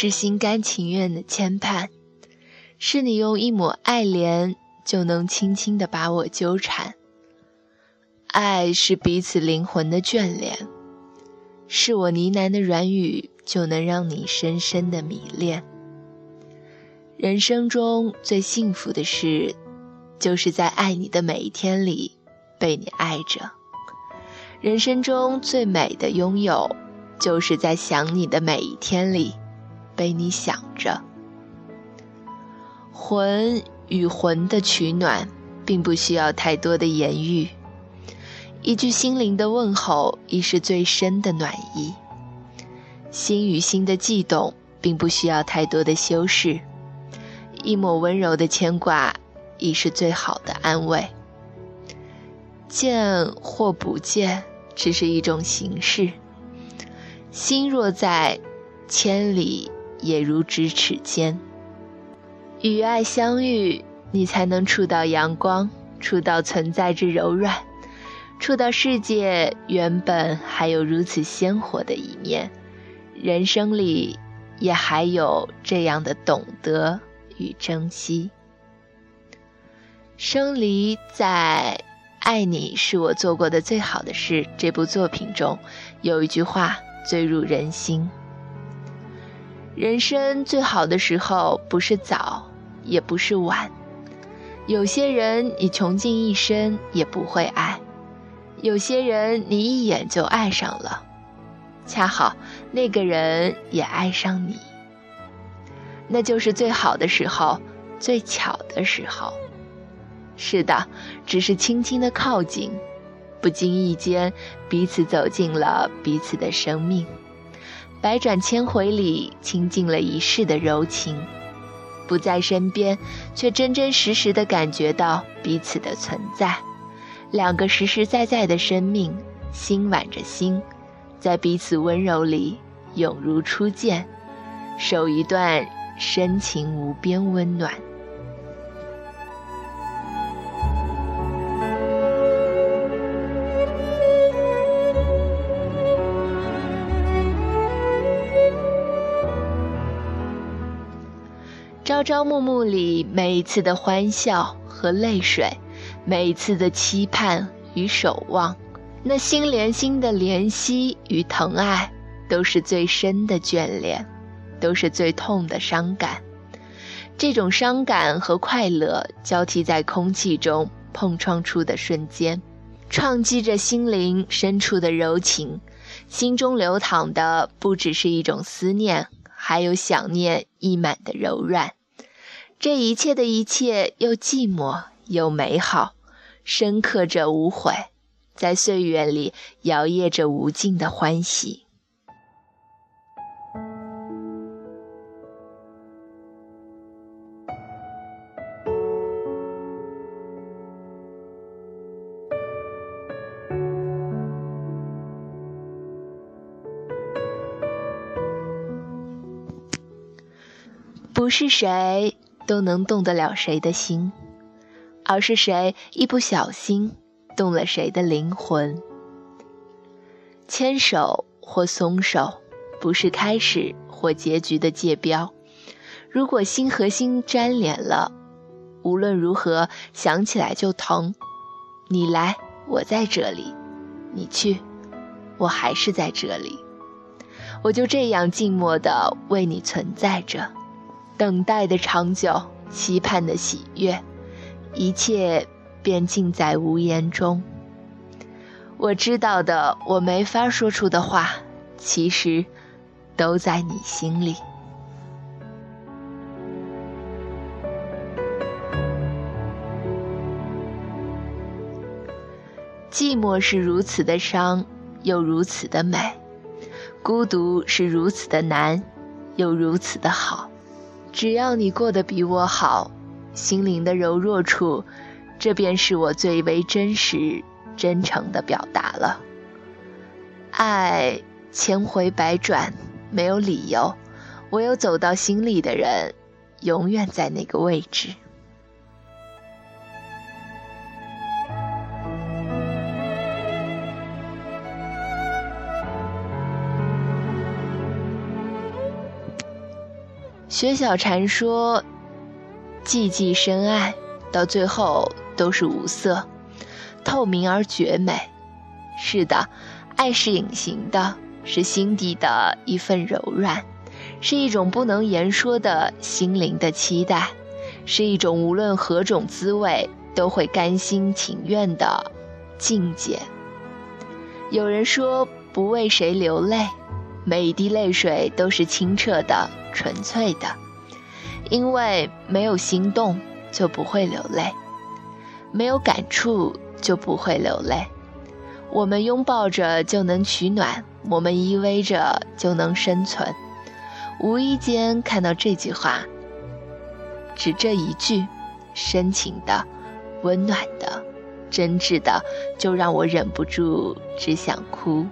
是心甘情愿的牵绊，是你用一抹爱怜就能轻轻的把我纠缠。爱是彼此灵魂的眷恋，是我呢喃的软语就能让你深深的迷恋。人生中最幸福的事，就是在爱你的每一天里被你爱着。人生中最美的拥有，就是在想你的每一天里被你想着。魂与魂的取暖，并不需要太多的言语，一句心灵的问候已是最深的暖意。心与心的悸动，并不需要太多的修饰。一抹温柔的牵挂，已是最好的安慰。见或不见，只是一种形式。心若在，千里也如咫尺间。与爱相遇，你才能触到阳光，触到存在之柔软，触到世界原本还有如此鲜活的一面。人生里，也还有这样的懂得。与珍惜，生离在《爱你是我做过的最好的事》这部作品中，有一句话最入人心：人生最好的时候，不是早，也不是晚。有些人你穷尽一生也不会爱，有些人你一眼就爱上了，恰好那个人也爱上你。那就是最好的时候，最巧的时候。是的，只是轻轻的靠近，不经意间，彼此走进了彼此的生命。百转千回里，倾尽了一世的柔情。不在身边，却真真实实的感觉到彼此的存在。两个实实在在的生命，心挽着心，在彼此温柔里，永如初见，守一段。深情无边，温暖。朝朝暮暮里，每一次的欢笑和泪水，每一次的期盼与守望，那心连心的怜惜与疼爱，都是最深的眷恋。都是最痛的伤感，这种伤感和快乐交替在空气中碰撞出的瞬间，撞击着心灵深处的柔情，心中流淌的不只是一种思念，还有想念溢满的柔软。这一切的一切，又寂寞又美好，深刻着无悔，在岁月里摇曳着无尽的欢喜。不是谁都能动得了谁的心，而是谁一不小心动了谁的灵魂。牵手或松手，不是开始或结局的界标。如果心和心粘连了，无论如何想起来就疼。你来，我在这里；你去，我还是在这里。我就这样静默地为你存在着。等待的长久，期盼的喜悦，一切便尽在无言中。我知道的，我没法说出的话，其实都在你心里。寂寞是如此的伤，又如此的美；孤独是如此的难，又如此的好。只要你过得比我好，心灵的柔弱处，这便是我最为真实、真诚的表达了。爱千回百转，没有理由，唯有走到心里的人，永远在那个位置。薛小禅说：“寂寂深爱，到最后都是无色，透明而绝美。”是的，爱是隐形的，是心底的一份柔软，是一种不能言说的心灵的期待，是一种无论何种滋味都会甘心情愿的境界。有人说：“不为谁流泪。”每一滴泪水都是清澈的、纯粹的，因为没有心动就不会流泪，没有感触就不会流泪。我们拥抱着就能取暖，我们依偎着就能生存。无意间看到这句话，只这一句，深情的、温暖的、真挚的，就让我忍不住只想哭。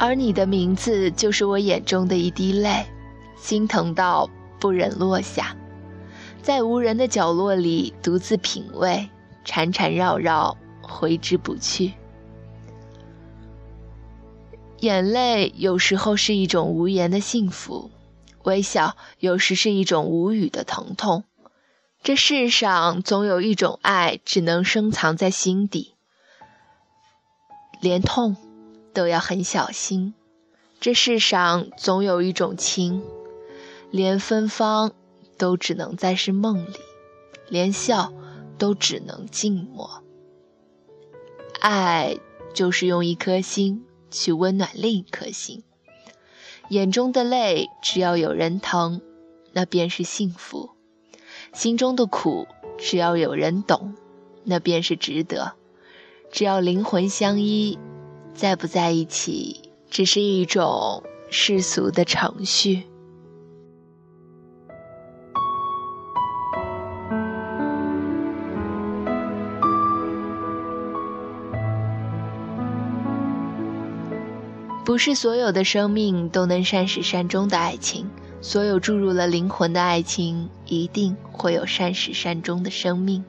而你的名字就是我眼中的一滴泪，心疼到不忍落下，在无人的角落里独自品味，缠缠绕绕，挥之不去。眼泪有时候是一种无言的幸福，微笑有时是一种无语的疼痛。这世上总有一种爱，只能深藏在心底，连痛。都要很小心。这世上总有一种情，连芬芳都只能在是梦里，连笑都只能静默。爱就是用一颗心去温暖另一颗心，眼中的泪只要有人疼，那便是幸福；心中的苦只要有人懂，那便是值得。只要灵魂相依。在不在一起，只是一种世俗的程序。不是所有的生命都能善始善终的爱情，所有注入了灵魂的爱情，一定会有善始善终的生命。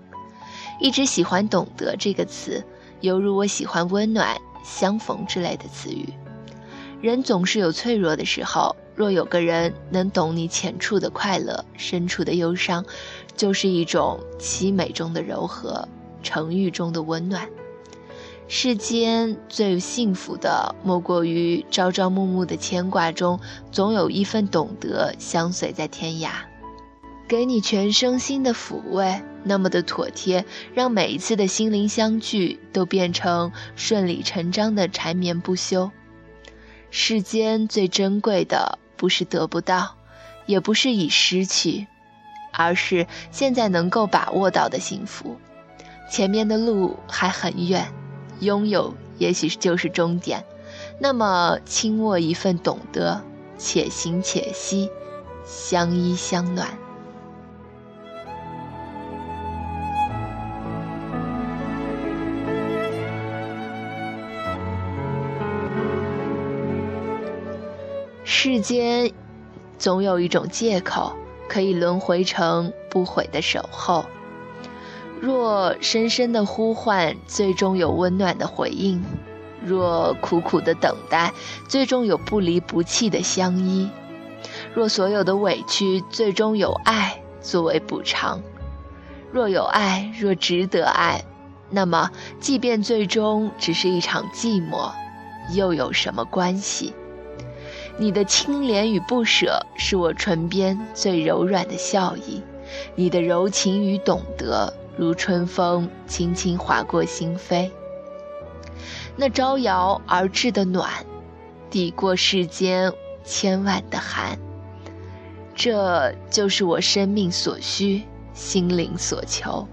一直喜欢“懂得”这个词，犹如我喜欢温暖。相逢之类的词语，人总是有脆弱的时候。若有个人能懂你浅处的快乐，深处的忧伤，就是一种凄美中的柔和，沉郁中的温暖。世间最幸福的，莫过于朝朝暮暮的牵挂中，总有一份懂得相随在天涯，给你全身心的抚慰。那么的妥帖，让每一次的心灵相聚都变成顺理成章的缠绵不休。世间最珍贵的，不是得不到，也不是已失去，而是现在能够把握到的幸福。前面的路还很远，拥有也许就是终点。那么，轻握一份懂得，且行且惜，相依相暖。世间，总有一种借口，可以轮回成不悔的守候。若深深的呼唤，最终有温暖的回应；若苦苦的等待，最终有不离不弃的相依；若所有的委屈，最终有爱作为补偿；若有爱，若值得爱，那么即便最终只是一场寂寞，又有什么关系？你的清廉与不舍，是我唇边最柔软的笑意；你的柔情与懂得，如春风轻轻划过心扉。那招摇而至的暖，抵过世间千万的寒。这就是我生命所需，心灵所求。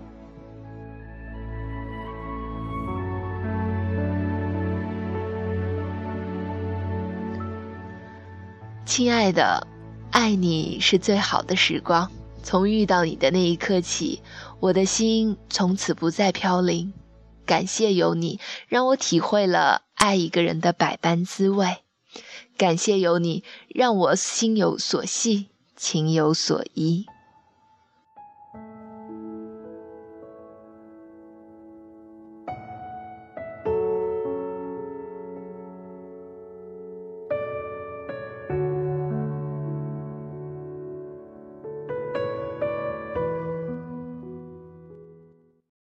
亲爱的，爱你是最好的时光。从遇到你的那一刻起，我的心从此不再飘零。感谢有你，让我体会了爱一个人的百般滋味。感谢有你，让我心有所系，情有所依。